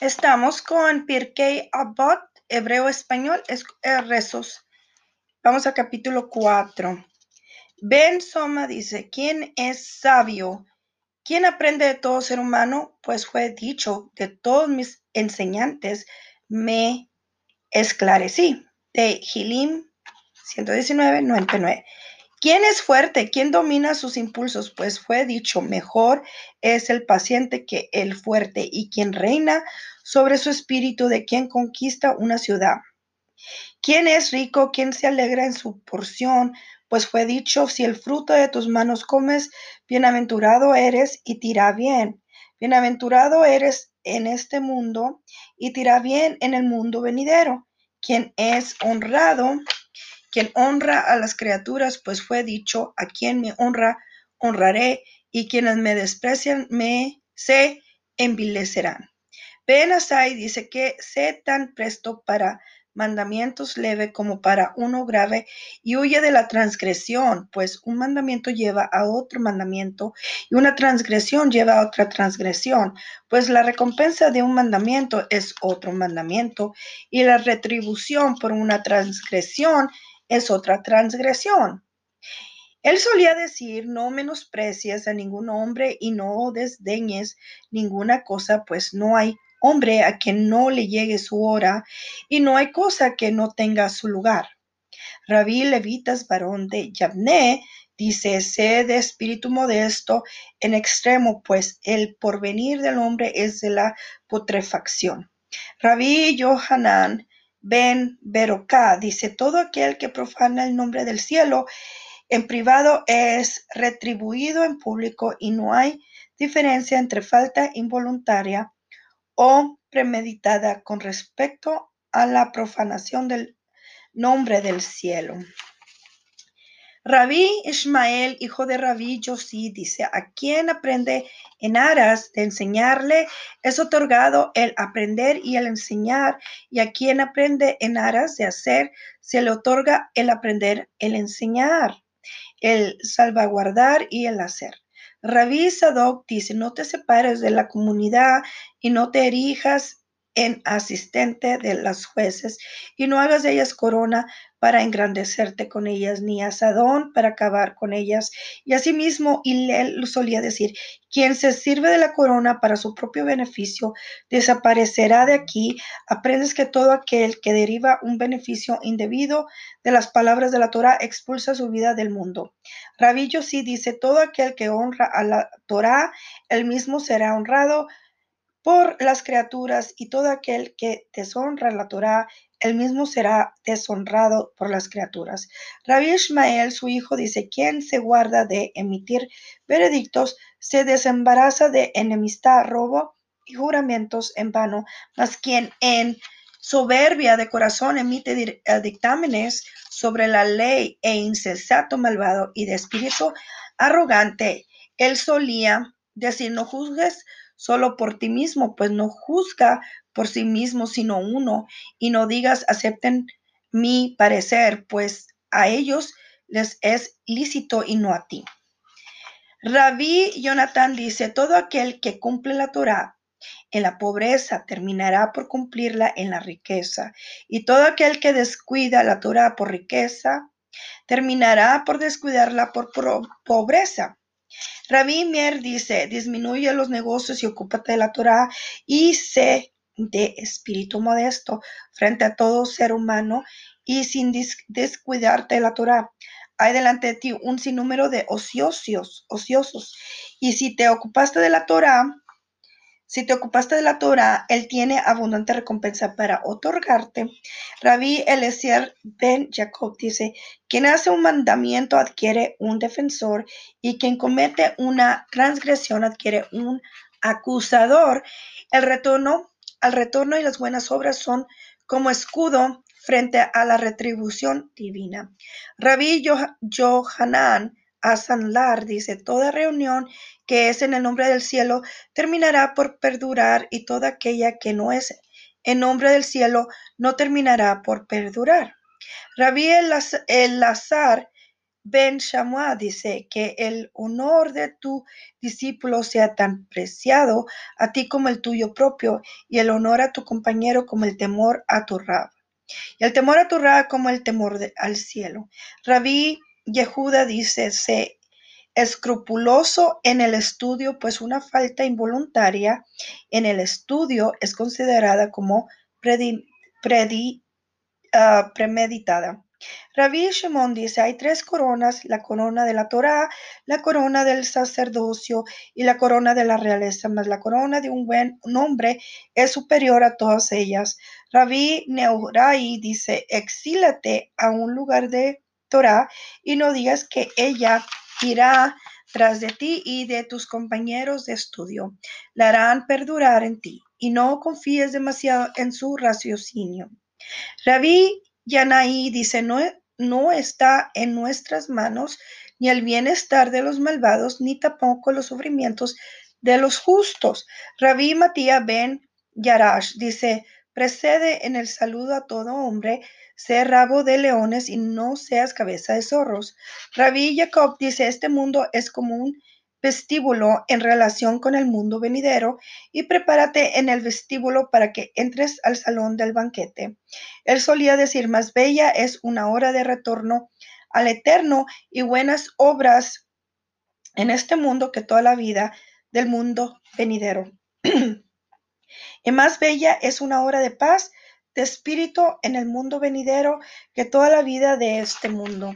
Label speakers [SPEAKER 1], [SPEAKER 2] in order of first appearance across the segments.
[SPEAKER 1] Estamos con Pirkei Abot, hebreo español, es eh, rezos. Vamos al capítulo 4. Ben Soma dice, ¿quién es sabio? ¿Quién aprende de todo ser humano? Pues fue dicho, de todos mis enseñantes me esclarecí. De Gilim 119, 99. ¿Quién es fuerte? ¿Quién domina sus impulsos? Pues fue dicho, mejor es el paciente que el fuerte y quien reina sobre su espíritu de quien conquista una ciudad. ¿Quién es rico? ¿Quién se alegra en su porción? Pues fue dicho, si el fruto de tus manos comes, bienaventurado eres y tira bien. Bienaventurado eres en este mundo y tira bien en el mundo venidero. Quien es honrado, quien honra a las criaturas, pues fue dicho, a quien me honra, honraré, y quienes me desprecian, me se envilecerán. Ben Asai dice que sé tan presto para mandamientos leve como para uno grave y huye de la transgresión, pues un mandamiento lleva a otro mandamiento y una transgresión lleva a otra transgresión, pues la recompensa de un mandamiento es otro mandamiento y la retribución por una transgresión es otra transgresión. Él solía decir, no menosprecies a ningún hombre y no desdeñes ninguna cosa, pues no hay hombre a quien no le llegue su hora y no hay cosa que no tenga su lugar. Rabí Levitas, varón de Yabné, dice, sé de espíritu modesto en extremo, pues el porvenir del hombre es de la putrefacción. Rabí Johanan, Ben Beroká dice, todo aquel que profana el nombre del cielo en privado es retribuido en público y no hay diferencia entre falta involuntaria o premeditada con respecto a la profanación del nombre del cielo. Rabí Ismael, hijo de Rabí Yosí, dice, a quien aprende en aras de enseñarle es otorgado el aprender y el enseñar, y a quien aprende en aras de hacer se le otorga el aprender, el enseñar, el salvaguardar y el hacer. Rabí Sadok dice, no te separes de la comunidad y no te erijas en asistente de las jueces y no hagas de ellas corona para engrandecerte con ellas, ni asadón para acabar con ellas. Y asimismo, él solía decir, quien se sirve de la corona para su propio beneficio, desaparecerá de aquí. Aprendes que todo aquel que deriva un beneficio indebido de las palabras de la Torah expulsa su vida del mundo. Rabillo sí dice, todo aquel que honra a la Torah, el mismo será honrado por las criaturas y todo aquel que deshonra la Torah, el mismo será deshonrado por las criaturas. Rabbi Ishmael, su hijo, dice, quien se guarda de emitir veredictos se desembaraza de enemistad, robo y juramentos en vano, mas quien en soberbia de corazón emite eh, dictámenes sobre la ley e insensato malvado y de espíritu arrogante, él solía decir, no juzgues solo por ti mismo, pues no juzga por sí mismo, sino uno, y no digas acepten mi parecer, pues a ellos les es lícito y no a ti. Rabí Jonathan dice, todo aquel que cumple la Torah en la pobreza terminará por cumplirla en la riqueza, y todo aquel que descuida la Torah por riqueza terminará por descuidarla por pobreza. Rabí Mier dice, disminuye los negocios y ocúpate de la Torah y sé de espíritu modesto frente a todo ser humano y sin descuidarte de la Torah. Hay delante de ti un sinnúmero de ociosos, ociosos. Y si te ocupaste de la Torah, si te ocupaste de la Torah, Él tiene abundante recompensa para otorgarte. Rabí Eliezer Ben Jacob dice, quien hace un mandamiento adquiere un defensor y quien comete una transgresión adquiere un acusador. El retorno, al retorno y las buenas obras son como escudo frente a la retribución divina. Rabí Asanlar dice, toda reunión que es en el nombre del cielo terminará por perdurar y toda aquella que no es en nombre del cielo no terminará por perdurar. Rabí el azar Ben Shammua dice que el honor de tu discípulo sea tan preciado a ti como el tuyo propio, y el honor a tu compañero como el temor a tu rab. Y el temor a tu rab como el temor al cielo. Rabí Yehuda dice, sé escrupuloso en el estudio, pues una falta involuntaria en el estudio es considerada como ah, premeditada. Rabí Shimon dice, hay tres coronas, la corona de la Torá, la corona del sacerdocio y la corona de la realeza, mas la corona de un buen hombre es superior a todas ellas. Rabí Neurai dice, exílate a un lugar de Y no digas que ella irá tras de ti y de tus compañeros de estudio. La harán perdurar en ti y no confíes demasiado en su raciocinio. Rabí Yanaí dice, no, no está en nuestras manos ni el bienestar de los malvados, ni tampoco los sufrimientos de los justos. Rabí Matías ben Yarash dice, precede en el saludo a todo hombre, sé rabo de leones y no seas cabeza de zorros. Rabí Jacob dice, este mundo es como un vestíbulo en relación con el mundo venidero y prepárate en el vestíbulo para que entres al salón del banquete. Él solía decir, más bella es una hora de retorno al eterno y buenas obras en este mundo que toda la vida del mundo venidero. y más bella es una hora de paz, de espíritu en el mundo venidero que toda la vida de este mundo.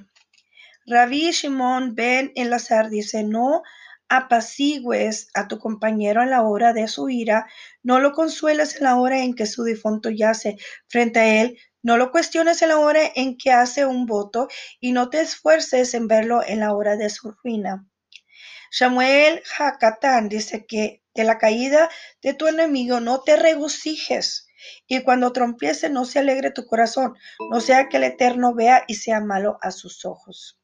[SPEAKER 1] Rabí Shimon ben Elazar dice, no apacigües a tu compañero en la hora de su ira, no lo consueles en la hora en que su difunto yace frente a él, no lo cuestiones en la hora en que hace un voto y no te esfuerces en verlo en la hora de su ruina. Samuel Hakatán dice que de la caída de tu enemigo no te regocijes y cuando trompiese no se alegre tu corazón, no sea que el Eterno vea y sea malo a sus ojos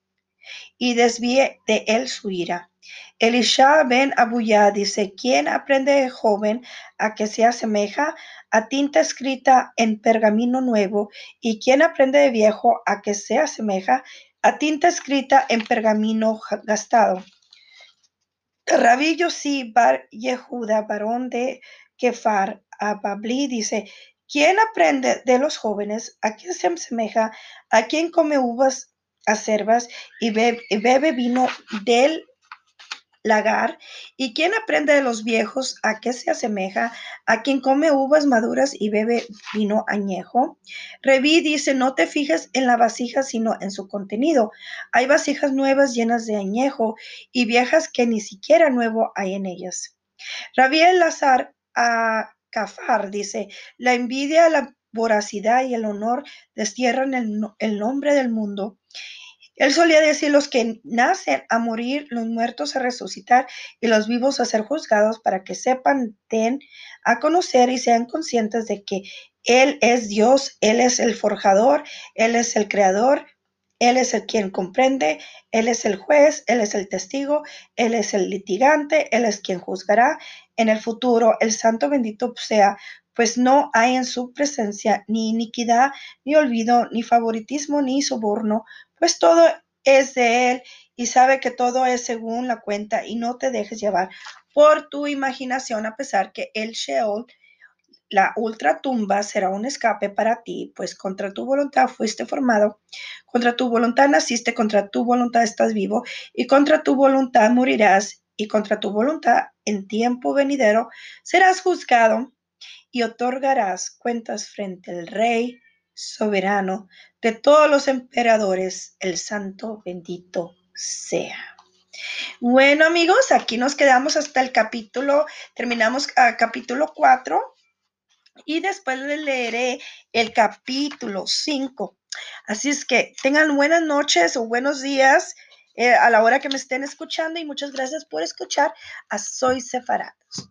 [SPEAKER 1] y desvíe de él su ira. Elisha ben Abuya dice, ¿quién aprende joven a que se asemeja a tinta escrita en pergamino nuevo? ¿Y quién aprende de viejo a que se asemeja a tinta escrita en pergamino gastado? Rabí Yossi bar Yehuda, varón de Kefar, Babli, dice, ¿quién aprende de los jóvenes? ¿A quién se asemeja? ¿A quién come uvas acervas y bebe, vino del lagar. ¿Y quién aprende de los viejos a qué se asemeja? A quien come uvas maduras y bebe vino añejo. Reví dice, no te fijes en la vasija, sino en su contenido. Hay vasijas nuevas llenas de añejo y viejas que ni siquiera nuevo hay en ellas. Rabí el Lazar a Cafar dice, la envidia, la voracidad y el honor destierran el, el nombre del mundo él solía decir, los que nacen a morir, los muertos a resucitar y los vivos a ser juzgados para que sepan, den a conocer y sean conscientes de que Él es Dios, Él es el forjador, Él es el creador, Él es el quien comprende, Él es el juez, Él es el testigo, Él es el litigante, Él es quien juzgará en el futuro. El santo bendito sea pues no hay en su presencia ni iniquidad, ni olvido, ni favoritismo, ni soborno, pues todo es de Él y sabe que todo es según la cuenta y no te dejes llevar por tu imaginación a pesar que el Sheol, la ultratumba, será un escape para ti, pues contra tu voluntad fuiste formado, contra tu voluntad naciste, contra tu voluntad estás vivo y contra tu voluntad morirás y contra tu voluntad en tiempo venidero serás juzgado y otorgarás cuentas frente al Rey soberano de todos los emperadores, el santo bendito sea. Bueno amigos, aquí nos quedamos hasta el capítulo, terminamos a capítulo 4 y después le leeré el capítulo 5. Así es que tengan buenas noches o buenos días eh, a la hora que me estén escuchando y muchas gracias por escuchar a Soy Sefarados.